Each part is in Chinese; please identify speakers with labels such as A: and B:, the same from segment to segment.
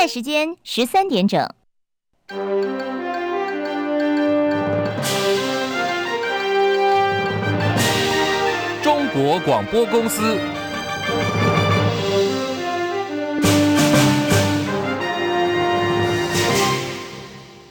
A: 在时间十三点整。
B: 中国广播公司。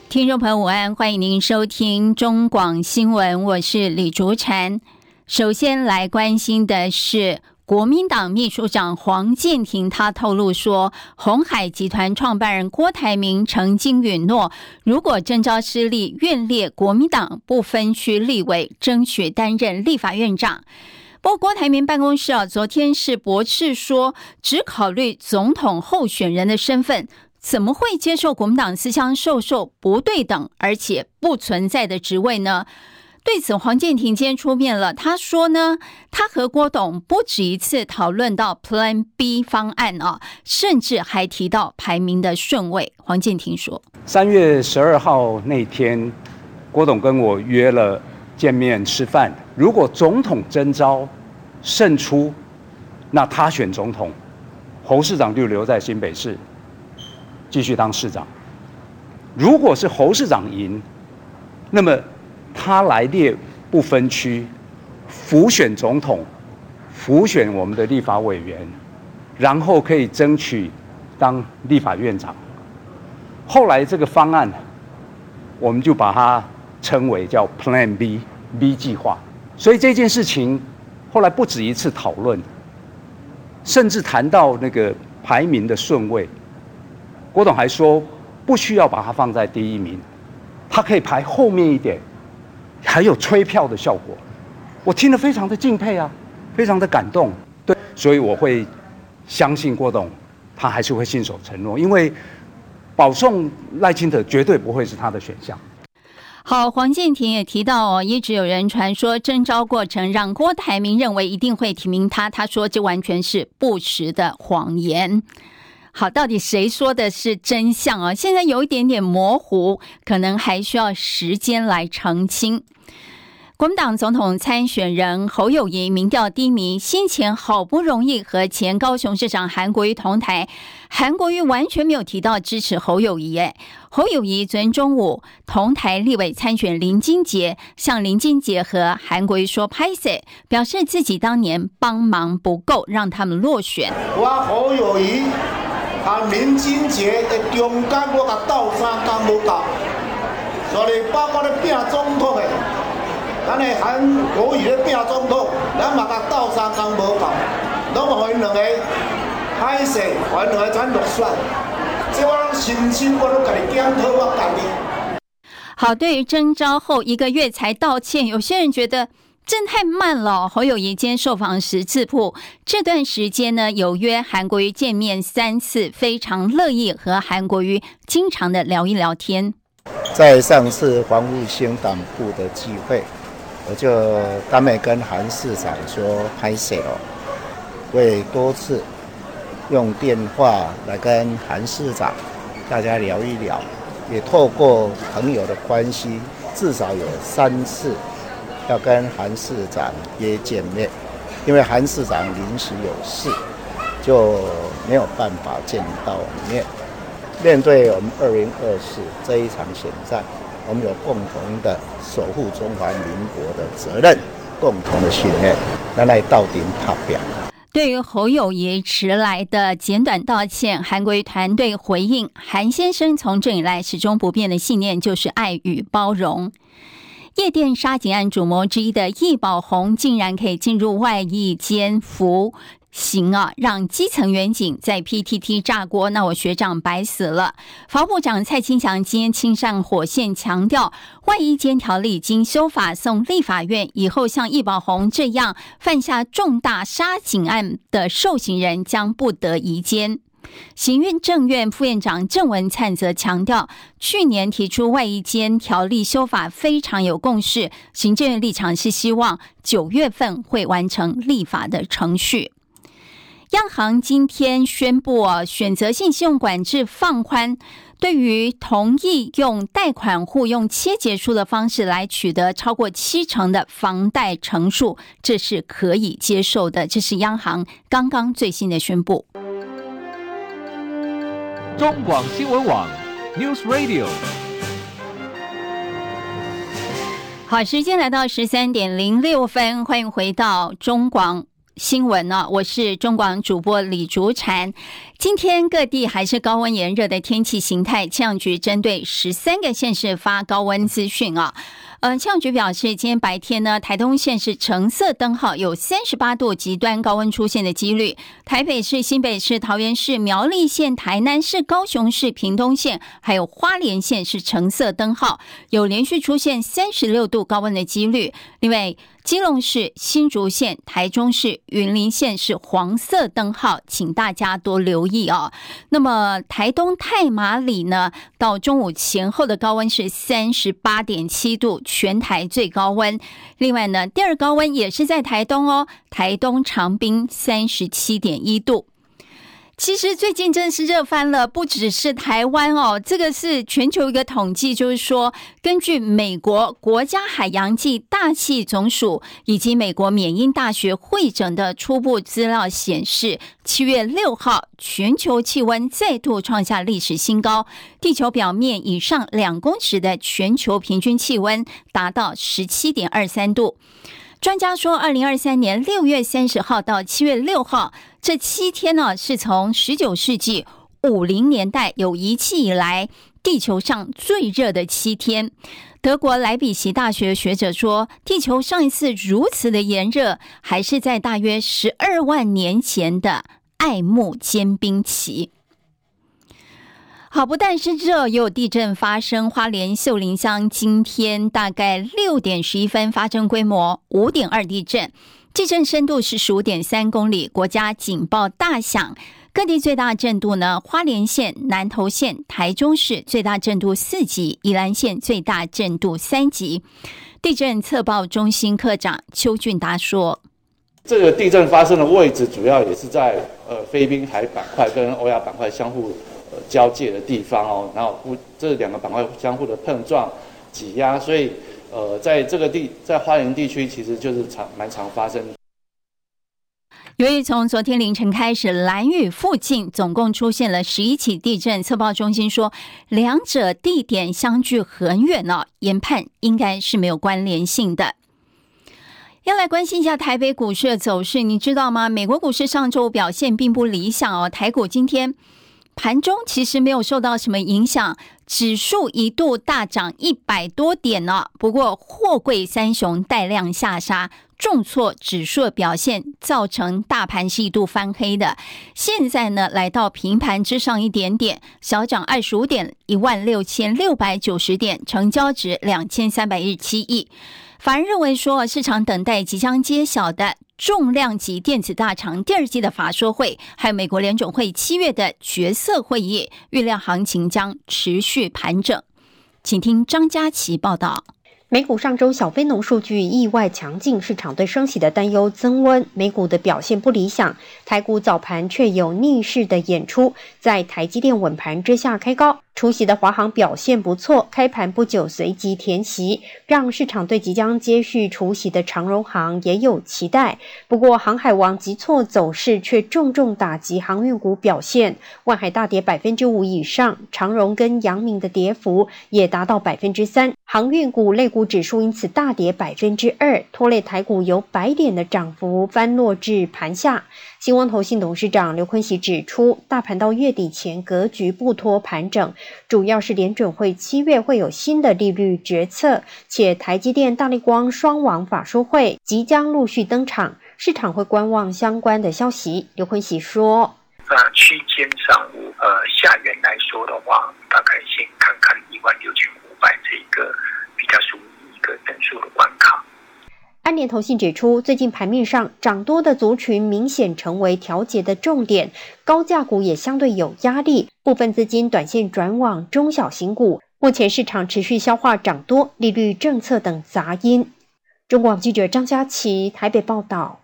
C: 听众朋友午安，欢迎您收听中广新闻，我是李竹婵。首先来关心的是国民党秘书长黄健庭，他透露说，鸿海集团创办人郭台铭曾经允诺，如果征召失利，愿列国民党不分区立委，争取担任立法院长。不过，郭台铭办公室啊，昨天是驳斥说，只考虑总统候选人的身份。怎么会接受国民党私相授受不对等而且不存在的职位呢？对此，黄健庭今天出面了。他说呢，他和郭董不止一次讨论到 Plan B 方案啊，甚至还提到排名的顺位。黄健庭说，
D: 三月十二号那天，郭董跟我约了见面吃饭。如果总统征召胜出，那他选总统，侯市长就留在新北市。继续当市长。如果是侯市长赢，那么他来列不分区，辅选总统，辅选我们的立法委员，然后可以争取当立法院长。后来这个方案，我们就把它称为叫 Plan B，B 计划。所以这件事情后来不止一次讨论，甚至谈到那个排名的顺位。郭董还说，不需要把它放在第一名，他可以排后面一点，还有催票的效果。我听得非常的敬佩啊，非常的感动。对，所以我会相信郭董，他还是会信守承诺，因为保送赖清德绝对不会是他的选项。
C: 好，黄健庭也提到哦，一直有人传说征召过程让郭台铭认为一定会提名他，他说这完全是不实的谎言。好，到底谁说的是真相啊？现在有一点点模糊，可能还需要时间来澄清。国民党总统参选人侯友谊民调低迷，先前好不容易和前高雄市长韩国瑜同台，韩国瑜完全没有提到支持侯友谊。哎，侯友宜昨天中午同台立委参选林金杰，向林金杰和韩国瑜说拍谢，表示自己当年帮忙不够，让他们落选。
E: 我侯友谊。啊，林俊杰的中间我甲斗三工无够，所以包括咧拼总统的，咱的韩国瑜咧拼总统，咱嘛甲斗三工无够，拢互因两个歹势，互因两个转落选，这我深深我拢家己检讨我家己。
C: 好，对于征召后一个月才道歉，有些人觉得。真太慢了。侯友宜今天受访时自曝，这段时间呢有约韩国瑜见面三次，非常乐意和韩国瑜经常的聊一聊天。
F: 在上次防复兴党部的聚会，我就当面跟韩市长说拍谢哦，会多次用电话来跟韩市长大家聊一聊，也透过朋友的关系，至少有三次。要跟韩市长约见面，因为韩市长临时有事，就没有办法见到面。面对我们二零二四这一场选战，我们有共同的守护中华民国的责任，共同的信念。那来到底他表。
C: 对于侯友宜迟来的简短道歉，韩国瑜团队回应：韩先生从政以来始终不变的信念就是爱与包容。夜店杀警案主谋之一的易宝鸿竟然可以进入外役监服刑啊，让基层员警在 PTT 炸锅，那我学长白死了。法部长蔡清祥今天亲上火线，强调外役监条例经修法送立法院，以后像易宝鸿这样犯下重大杀警案的受刑人将不得移监。行运政院副院长郑文灿则强调，去年提出外移间条例修法非常有共识，行政院立场是希望九月份会完成立法的程序。央行今天宣布，选择性信用管制放宽，对于同意用贷款户用切结书的方式来取得超过七成的房贷成数，这是可以接受的。这是央行刚刚最新的宣布。
B: 中广新闻网 News Radio。
C: 好，时间来到十三点零六分，欢迎回到中广新闻呢、我是中广主播李竹婵。今天各地还是高温炎热的天气形态，气象局针对十三个县市发高温资讯啊。呃，气象局表示，今天白天呢，台东县是橙色灯号，有三十八度极端高温出现的几率。台北市、新北市、桃园市、苗栗县、台南市、高雄市、屏东县，还有花莲县是橙色灯号，有连续出现三十六度高温的几率。另外，基隆市、新竹县、台中市、云林县是黄色灯号，请大家多留意哦。那么，台东太麻里呢，到中午前后的高温是三十八点七度，全台最高温。另外呢，第二高温也是在台东哦，台东长滨三十七点一度。其实最近真是热翻了，不只是台湾哦，这个是全球一个统计，就是说，根据美国国家海洋暨大气总署以及美国缅因大学会诊的初步资料显示，七月六号全球气温再度创下历史新高，地球表面以上两公尺的全球平均气温达到十七点二三度。专家说，二零二三年六月三十号到七月六号这七天呢，是从十九世纪五零年代有仪器以来地球上最热的七天。德国莱比锡大学学者说，地球上一次如此的炎热，还是在大约十二万年前的爱慕坚冰期。好，不但是热，也有地震发生。花莲秀林乡今天大概六点十一分发生规模五点二地震，地震深度是十五点三公里，国家警报大响。各地最大震度呢？花莲县、南投县、台中市最大震度四级，宜兰县最大震度三级。地震测报中心科长邱俊达说：“
G: 这个地震发生的位置主要也是在呃菲律宾海板块跟欧亚板块相互。”交界的地方哦，然后互这两个板块相互的碰撞、挤压，所以呃，在这个地在花莲地区，其实就是常蛮常发生的。
C: 由于从昨天凌晨开始，兰屿附近总共出现了十一起地震，测报中心说两者地点相距很远呢，研判应该是没有关联性的。要来关心一下台北股市的走势，你知道吗？美国股市上周表现并不理想哦，台股今天。盘中其实没有受到什么影响，指数一度大涨一百多点呢。不过货柜三雄带量下杀，重挫指数的表现，造成大盘是一度翻黑的。现在呢，来到平盘之上一点点，小涨二十五点，一万六千六百九十点，成交值两千三百一十七亿。法人认为说，市场等待即将揭晓的。重量级电子大厂第二季的法说会，还有美国联准会七月的决策会议，预料行情将持续盘整。请听张佳琪报道。
H: 美股上周小非农数据意外强劲，市场对升息的担忧增温，美股的表现不理想。台股早盘却有逆势的演出，在台积电稳盘之下开高。出席的华航表现不错，开盘不久随即填席，让市场对即将接续除息的长荣航也有期待。不过，航海王急挫走势却重重打击航运股表现，万海大跌百分之五以上，长荣跟阳明的跌幅也达到百分之三。航运股类股指数因此大跌百分之二，拖累台股由百点的涨幅翻落至盘下。新光投信董事长刘坤喜指出，大盘到月底前格局不脱盘整，主要是联准会七月会有新的利率决策，且台积电、大立光双王法说会即将陆续登场，市场会观望相关的消息。刘坤喜说：“
I: 那，区间上呃，下缘来说的话，大概先看看一万六千五百。”这个比较属于一个等数的关卡。
H: 安联投信指出，最近盘面上涨多的族群明显成为调节的重点，高价股也相对有压力，部分资金短线转往中小型股。目前市场持续消化涨多、利率政策等杂音。中广记者张佳琪台北报道。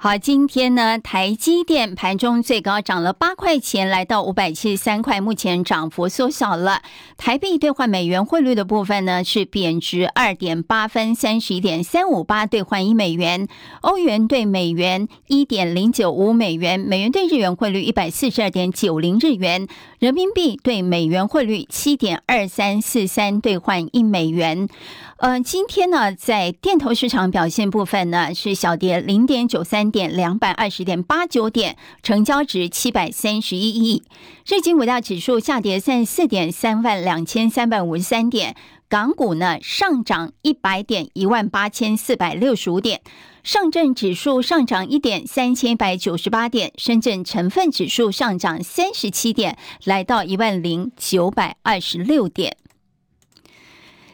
C: 好，今天呢，台积电盘中最高涨了八块钱，来到五百七十三块，目前涨幅缩小了。台币兑换美元汇率的部分呢，是贬值二点八分，三十一点三五八兑换一美元。欧元兑美元一点零九五美元，美元兑日元汇率一百四十二点九零日元，人民币兑美元汇率七点二三四三兑换一美元。嗯，今天呢，在电投市场表现部分呢，是小跌零点九三点，两百二十点八九点，成交值七百三十一亿。日经五大指数下跌三十四点，三万两千三百五十三点。港股呢上涨一百点，一万八千四百六十五点。上证指数上涨一点，三千一百九十八点。深圳成分指数上涨三十七点，来到一万零九百二十六点。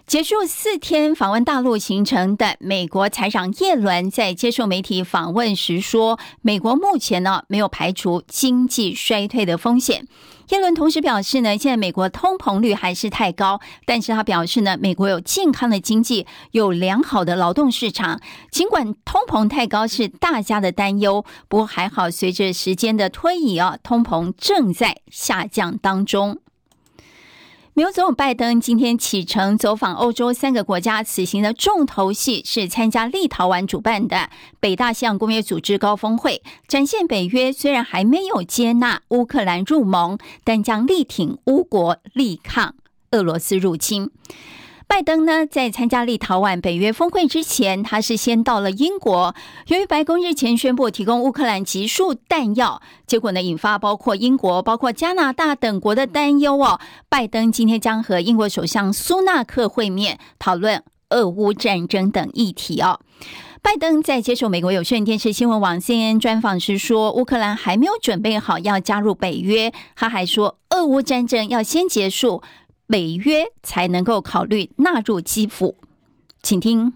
C: 结束四天访问大陆行程的美国财长耶伦在接受媒体访问时说：“美国目前呢没有排除经济衰退的风险。”耶伦同时表示呢，现在美国通膨率还是太高，但是他表示呢，美国有健康的经济，有良好的劳动市场。尽管通膨太高是大家的担忧，不过还好，随着时间的推移啊，通膨正在下降当中。美国总统拜登今天启程走访欧洲三个国家，此行的重头戏是参加立陶宛主办的北大西洋公约组织高峰会，展现北约虽然还没有接纳乌克兰入盟，但将力挺乌国力抗俄罗斯入侵。拜登呢，在参加立陶宛北约峰会之前，他是先到了英国。由于白宫日前宣布提供乌克兰急速弹药，结果呢，引发包括英国、包括加拿大等国的担忧哦。拜登今天将和英国首相苏纳克会面，讨论俄乌战争等议题哦。拜登在接受美国有线电视新闻网 CNN 专访时说，乌克兰还没有准备好要加入北约。他还说，俄乌战争要先结束。北约才能够考虑纳入基辅，请听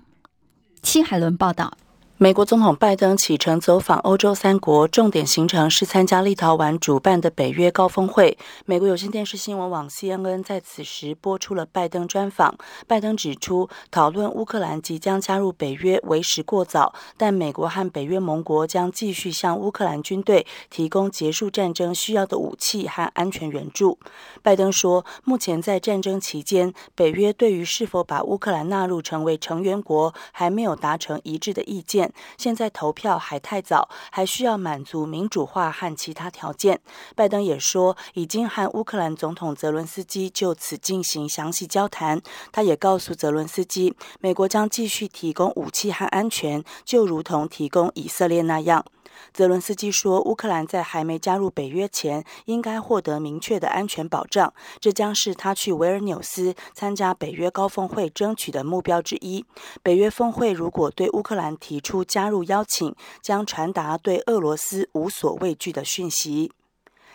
C: 戚海伦报道。
J: 美国总统拜登启程走访欧洲三国，重点行程是参加立陶宛主办的北约高峰会。美国有线电视新闻网 CNN 在此时播出了拜登专访。拜登指出，讨论乌克兰即将加入北约为时过早，但美国和北约盟国将继续向乌克兰军队提供结束战争需要的武器和安全援助。拜登说，目前在战争期间，北约对于是否把乌克兰纳入成为成员国还没有达成一致的意见。现在投票还太早，还需要满足民主化和其他条件。拜登也说，已经和乌克兰总统泽伦斯基就此进行详细交谈。他也告诉泽伦斯基，美国将继续提供武器和安全，就如同提供以色列那样。泽伦斯基说，乌克兰在还没加入北约前，应该获得明确的安全保障。这将是他去维尔纽斯参加北约高峰会争取的目标之一。北约峰会如果对乌克兰提出加入邀请，将传达对俄罗斯无所畏惧的讯息。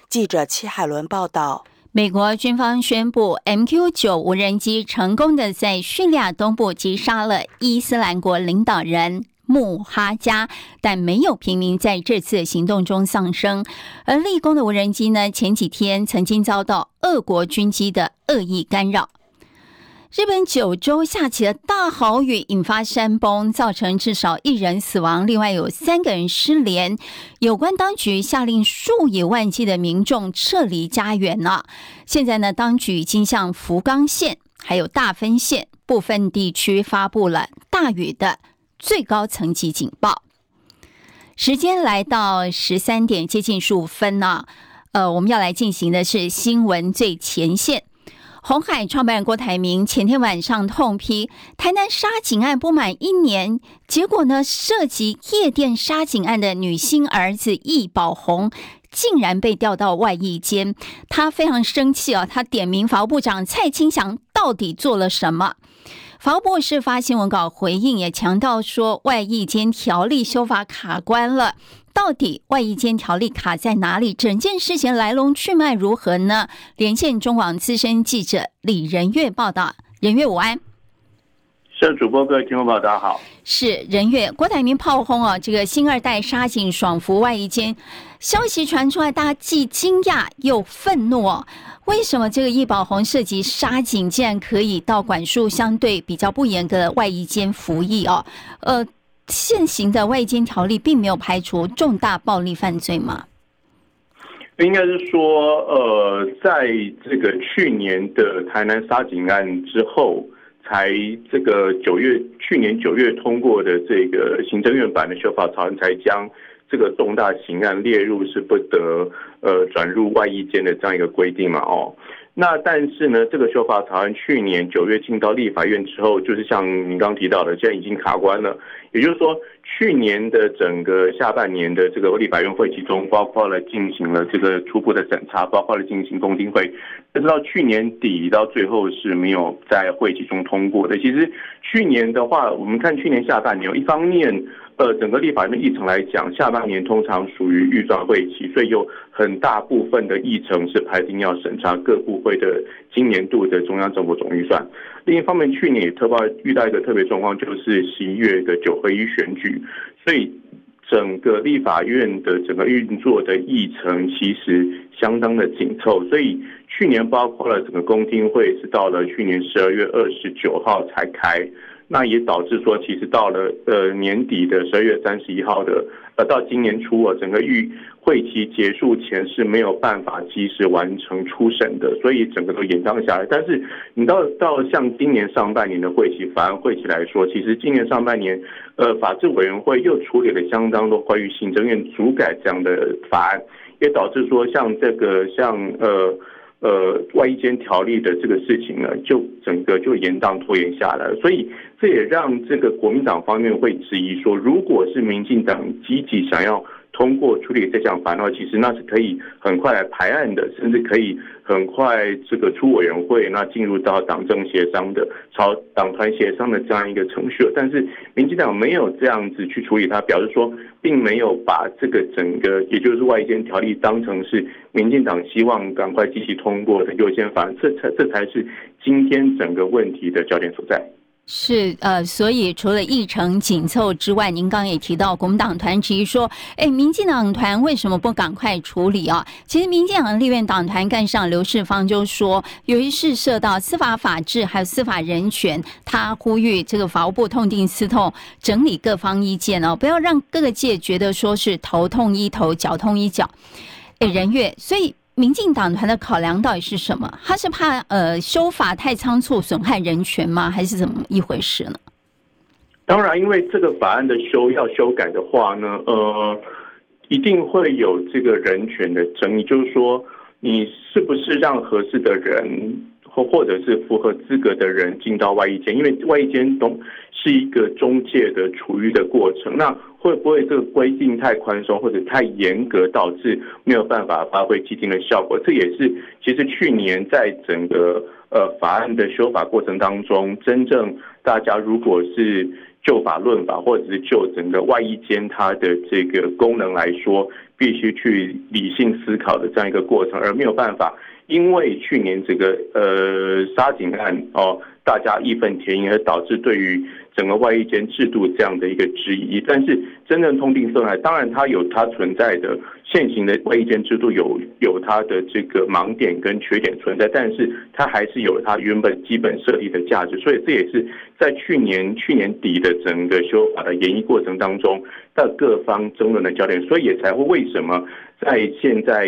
J: 记者戚海伦报道。
C: 美国军方宣布，MQ 九无人机成功的在叙利亚东部击杀了伊斯兰国领导人。穆哈加，但没有平民在这次行动中丧生。而立功的无人机呢，前几天曾经遭到俄国军机的恶意干扰。日本九州下起了大豪雨，引发山崩，造成至少一人死亡，另外有三个人失联。有关当局下令数以万计的民众撤离家园了。现在呢，当局已经向福冈县还有大分县部分地区发布了大雨的。最高层级警报。时间来到十三点接近十五分呢，呃，我们要来进行的是新闻最前线。红海创办人郭台铭前天晚上痛批台南杀警案不满一年，结果呢，涉及夜店杀警案的女星儿子易宝鸿竟然被调到外役监，他非常生气啊，他点名法务部长蔡清祥到底做了什么？法务部是发新闻稿回应，也强调说外役监条例修法卡关了。到底外役监条例卡在哪里？整件事情来龙去脉如何呢？连线中广资深记者李仁月报道。仁月午安，
K: 是主播各位听众朋友大家好。
C: 是任月，郭台铭炮轰啊，这个新二代杀警爽服外衣间消息传出来，大家既惊讶又愤怒哦。为什么这个易宝红涉及杀警，竟然可以到管束相对比较不严格的外衣间服役哦？呃，现行的外间条例并没有排除重大暴力犯罪吗？
K: 应该是说，呃，在这个去年的台南杀警案之后，才这个九月去年九月通过的这个行政院版的修法草案，才将这个重大刑案列入是不得呃转入外役间的这样一个规定嘛，哦。那但是呢，这个修法草案去年九月进到立法院之后，就是像您刚刚提到的，现在已经卡关了。也就是说，去年的整个下半年的这个立法院会期中，包括了进行了这个初步的审查，包括了进行公听会，直到去年底到最后是没有在会期中通过的。其实去年的话，我们看去年下半年，一方面。呃，整个立法院的议程来讲，下半年通常属于预算会期，所以有很大部分的议程是排定要审查各部会的今年度的中央政府总预算。另一方面，去年也特别遇到一个特别状况，就是十一月的九合一选举，所以整个立法院的整个运作的议程其实相当的紧凑，所以去年包括了整个公听会是到了去年十二月二十九号才开。那也导致说，其实到了呃年底的十二月三十一号的，呃到今年初啊，整个预会期结束前是没有办法及时完成初审的，所以整个都延宕下来。但是你到到像今年上半年的会期法案会期来说，其实今年上半年，呃法制委员会又处理了相当多关于行政院主改这样的法案，也导致说像这个像呃。呃，外间条例的这个事情呢，就整个就延宕拖延下来，所以这也让这个国民党方面会质疑说，如果是民进党积极想要。通过处理这项法案的话，其实那是可以很快来排案的，甚至可以很快这个出委员会，那进入到党政协商的、朝党团协商的这样一个程序。但是民进党没有这样子去处理它，表示说并没有把这个整个，也就是外间条例当成是民进党希望赶快积极通过的优先法案，这才这才是今天整个问题的焦点所在。
C: 是呃，所以除了议程紧凑之外，您刚刚也提到国民党团质疑说，哎，民进党团为什么不赶快处理啊？其实民进党立院党团干事刘世芳就说，由于是涉到司法法治还有司法人权，他呼吁这个法务部痛定思痛，整理各方意见哦，不要让各个界觉得说是头痛医头，脚痛医脚，哎，人越所以。民进党团的考量到底是什么？他是怕呃修法太仓促损害人权吗？还是怎么一回事呢？
K: 当然，因为这个法案的修要修改的话呢，呃，一定会有这个人权的争议，就是说你是不是让合适的人或或者是符合资格的人进到外役间？因为外役间懂是一个中介的处遇的过程，那。会不会这个规定太宽松或者太严格，导致没有办法发挥既定的效果？这也是其实去年在整个呃法案的修法过程当中，真正大家如果是就法论法，或者是就整个外衣间它的这个功能来说，必须去理性思考的这样一个过程，而没有办法，因为去年这个呃杀警案哦，大家义愤填膺，而导致对于。整个外役间制度这样的一个质疑，但是真正痛定思来，当然它有它存在的现行的外役间制度有有它的这个盲点跟缺点存在，但是它还是有它原本基本设立的价值，所以这也是在去年去年底的整个修法的演绎过程当中，到各方争论的焦点，所以也才会为什么在现在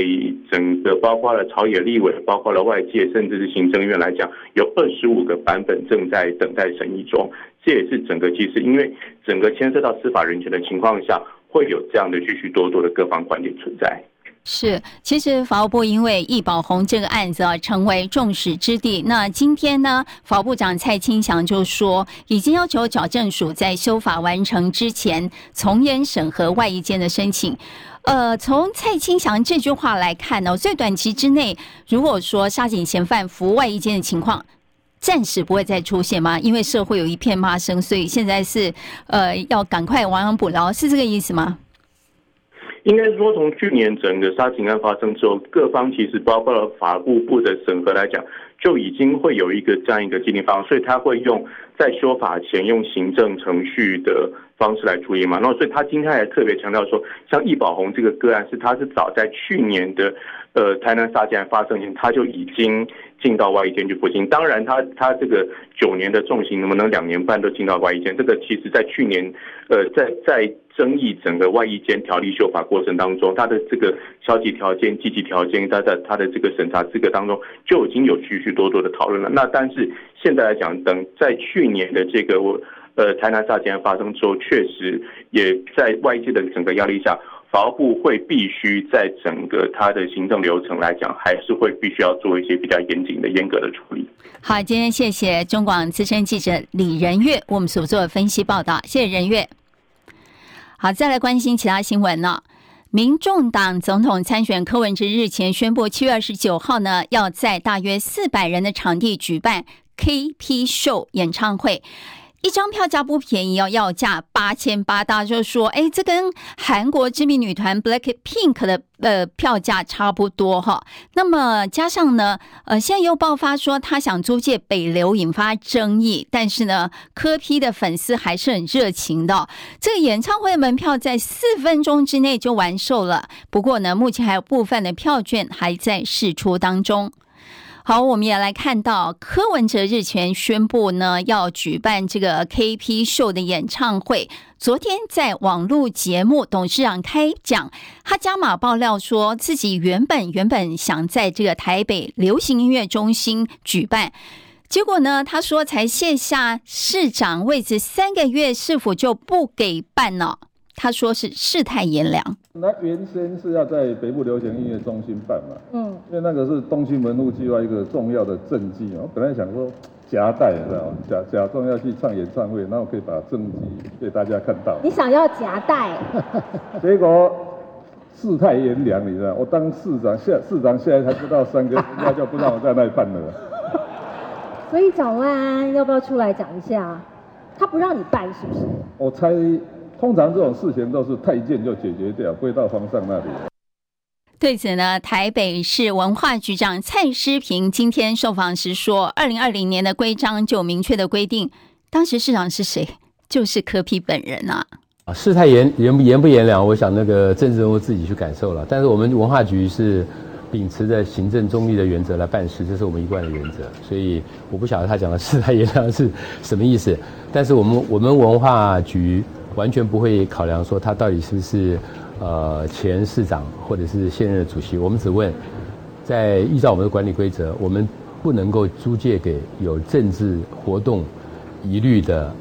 K: 整个包括了朝野立委，包括了外界，甚至是行政院来讲，有二十五个版本正在等待审议中。这也是整个其实，因为整个牵涉到司法人权的情况下，会有这样的许许多多的各方观点存在。
C: 是，其实法务部因为易宝红这个案子啊，成为众矢之的。那今天呢，法务部长蔡清祥就说，已经要求矫正署在修法完成之前，从严审核外役间的申请。呃，从蔡清祥这句话来看呢，最短期之内，如果说杀警嫌犯服外役间的情况。暂时不会再出现吗？因为社会有一片骂声，所以现在是呃要赶快亡羊补牢，是这个意思
K: 吗？应该说，从去年整个杀警案发生之后，各方其实包括了法务部的审核来讲，就已经会有一个这样一个鉴定方案，所以他会用在修法前用行政程序的方式来处理嘛。然后，所以他今天还特别强调说，像易宝鸿这个个案是，他是早在去年的呃台南杀警案发生前，他就已经进到外役监去服刑。当然他，他他这个九年的重刑能不能两年半都进到外役监？这个其实在去年呃在在。争议整个外役监条例修法过程当中，他的这个消极条件、积极条件，他在他的这个审查资格当中就已经有许许多多的讨论了。那但是现在来讲，等在去年的这个呃台南杀警案发生之后，确实也在外界的整个压力下，法务部会必须在整个他的行政流程来讲，还是会必须要做一些比较严谨的、严格的处理。
C: 好，今天谢谢中广资深记者李仁月，我们所做的分析报道，谢谢仁月。好，再来关心其他新闻呢。民众党总统参选柯文哲日前宣布，七月二十九号呢，要在大约四百人的场地举办 KP Show 演唱会。一张票价不便宜哦，要价八千八。大家就说，哎，这跟韩国知名女团 BLACKPINK 的呃票价差不多哈。那么加上呢，呃，现在又爆发说他想租借北流，引发争议。但是呢，科批的粉丝还是很热情的。这个演唱会的门票在四分钟之内就完售了。不过呢，目前还有部分的票券还在试出当中。好，我们也来看到柯文哲日前宣布呢，要举办这个 KP 秀的演唱会。昨天在网络节目董事长开讲，他加码爆料说自己原本原本想在这个台北流行音乐中心举办，结果呢，他说才卸下市长位置三个月，是否就不给办了？他说是世态炎凉。
L: 那原先是要在北部流行音乐中心办嘛，嗯，因为那个是东区门户计划一个重要的政绩嘛。我本来想说夹带，知道吗？假假装要去唱演唱会，然后可以把政绩给大家看到。
M: 你想要夹带？
L: 结果世态炎凉，你知道？我当市长，现市长现在才不到三个月，人家就不让我在那里办了。
M: 所以蒋万安要不要出来讲一下？他不让你办，是不是？
L: 我猜。通常这种事情都是太监就解决掉，不会到皇上那里。
C: 对此呢，台北市文化局长蔡诗平今天受访时说，二零二零年的规章就明确的规定，当时市长是谁？就是柯 P 本人啊。
N: 啊，世态炎严严不严凉？我想那个政治人物自己去感受了。但是我们文化局是秉持着行政中立的原则来办事，这是我们一贯的原则。所以我不晓得他讲的世态炎凉是什么意思。但是我们我们文化局。完全不会考量说他到底是不是呃前市长或者是现任的主席，我们只问，在依照我们的管理规则，我们不能够租借给有政治活动疑虑的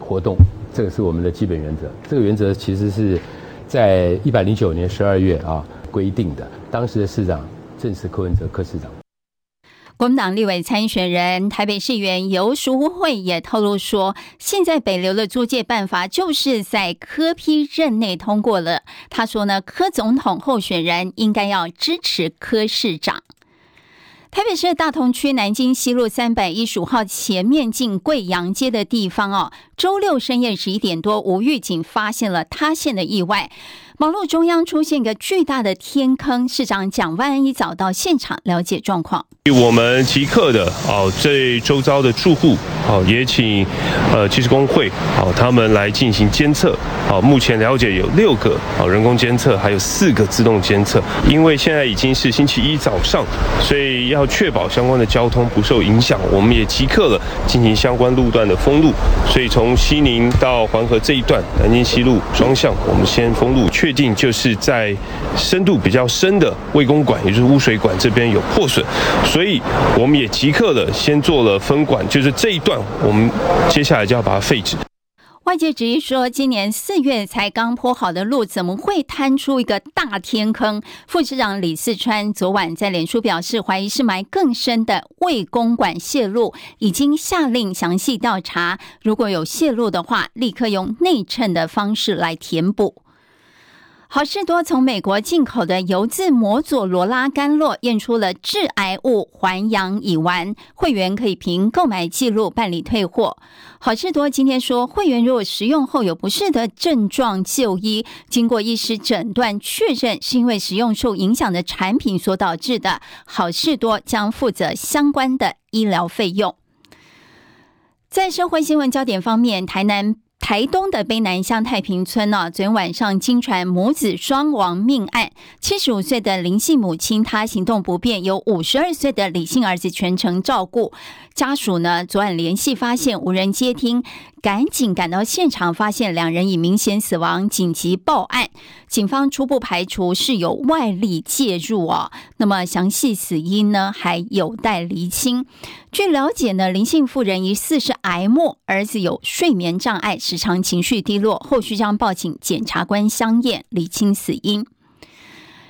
N: 活动，这个是我们的基本原则。这个原则其实是在一百零九年十二月啊规定的，当时的市长正是柯文哲柯市长。
C: 国民党立委参选人台北市议员游淑慧也透露说，现在北流的租借办法就是在柯批任内通过了。他说呢，柯总统候选人应该要支持柯市长。台北市大同区南京西路三百一十五号前面进贵阳街的地方哦，周六深夜十一点多，无预警发现了塌陷的意外。马路中央出现一个巨大的天坑，市长蒋万安一早到现场了解状况。
O: 我们即刻的哦，这周遭的住户哦，也请呃技师工会哦，他们来进行监测。哦，目前了解有六个哦人工监测，还有四个自动监测。因为现在已经是星期一早上，所以要确保相关的交通不受影响，我们也即刻了进行相关路段的封路。所以从从西宁到黄河这一段，南京西路双向，我们先封路，确定就是在深度比较深的卫公馆，也就是污水管这边有破损。所以我们也即刻的先做了分管，就是这一段，我们接下来就要把它废止。
C: 外界质疑说，今年四月才刚铺好的路，怎么会摊出一个大天坑？副市长李四川昨晚在脸书表示，怀疑是埋更深的未公馆泄露，已经下令详细调查，如果有泄露的话，立刻用内衬的方式来填补。好事多从美国进口的油渍摩佐罗拉干酪验出了致癌物环氧乙烷，会员可以凭购买记录办理退货。好事多今天说，会员如果食用后有不适的症状就医，经过医师诊断确认是因为使用受影响的产品所导致的，好事多将负责相关的医疗费用。在社会新闻焦点方面，台南。台东的卑南乡太平村呢，昨天晚上惊传母子双亡命案。七十五岁的林姓母亲，她行动不便，由五十二岁的李姓儿子全程照顾。家属呢，昨晚联系发现无人接听。赶紧赶到现场，发现两人已明显死亡，紧急报案。警方初步排除是有外力介入哦。那么详细死因呢，还有待厘清。据了解呢，林姓妇人疑似是癌末，儿子有睡眠障碍，时常情绪低落，后续将报请检察官相验，厘清死因。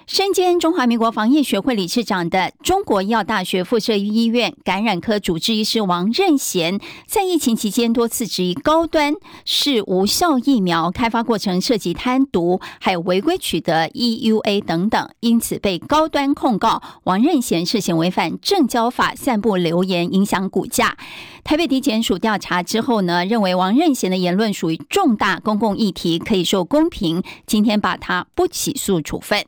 C: 身兼中华民国防疫学会理事长的中国医药大学附设医院感染科主治医师王任贤，在疫情期间多次质疑高端是无效疫苗开发过程涉及贪渎，还有违规取得 EUA 等等，因此被高端控告王任贤涉嫌违反证交法，散布流言影响股价。台北地检署调查之后呢，认为王任贤的言论属于重大公共议题，可以受公平，今天把他不起诉处分。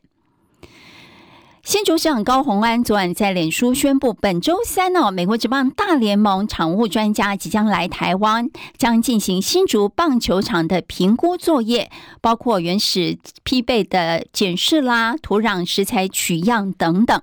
C: 新竹市长高虹安昨晚在脸书宣布，本周三呢，美国职棒大联盟场务专家即将来台湾，将进行新竹棒球场的评估作业，包括原始坯备的检视啦、土壤食材取样等等。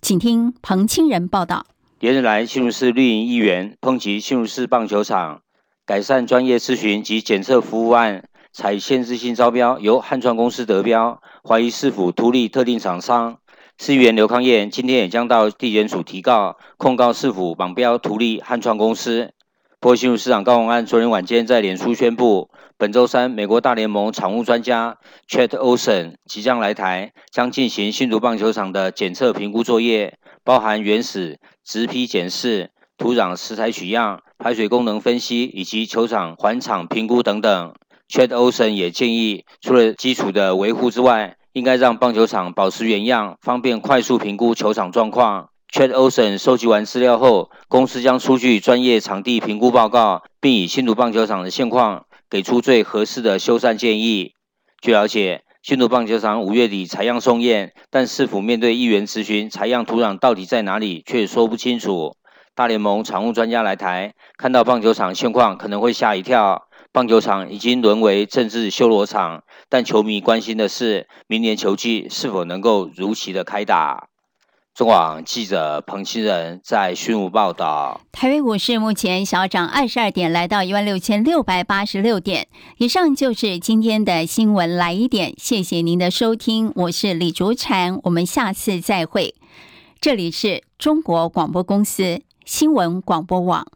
C: 请听彭清仁报道。
P: 连日来，新竹市绿营议员抨击新竹市棒球场改善专业咨询及检测服务案采限制性招标，由汉创公司得标，怀疑是否图利特定厂商。市议员刘康燕今天也将到地检署提告，控告市府绑标图利汉创公司。不过，新竹市长高虹安昨天晚间在脸书宣布，本周三美国大联盟场务专家 Chet Olson 即将来台，将进行新竹棒球场的检测评估作业，包含原始植皮检视、土壤食材取样、排水功能分析以及球场环场评估等等。Chet Olson 也建议，除了基础的维护之外，应该让棒球场保持原样，方便快速评估球场状况。Chet Olson 收集完资料后，公司将出具专业场地评估报告，并以新竹棒球场的现况给出最合适的修缮建议。据了解，新竹棒球场五月底采样送验，但市府面对议员咨询，采样土壤到底在哪里，却说不清楚。大联盟场务专家来台，看到棒球场现况，可能会吓一跳。棒球场已经沦为政治修罗场，但球迷关心的是，明年球季是否能够如期的开打。中广记者彭新仁在新竹报道。
C: 台北股市目前小涨二十二点，来到一万六千六百八十六点。以上就是今天的新闻来一点，谢谢您的收听，我是李竹婵，我们下次再会。这里是中国广播公司新闻广播网。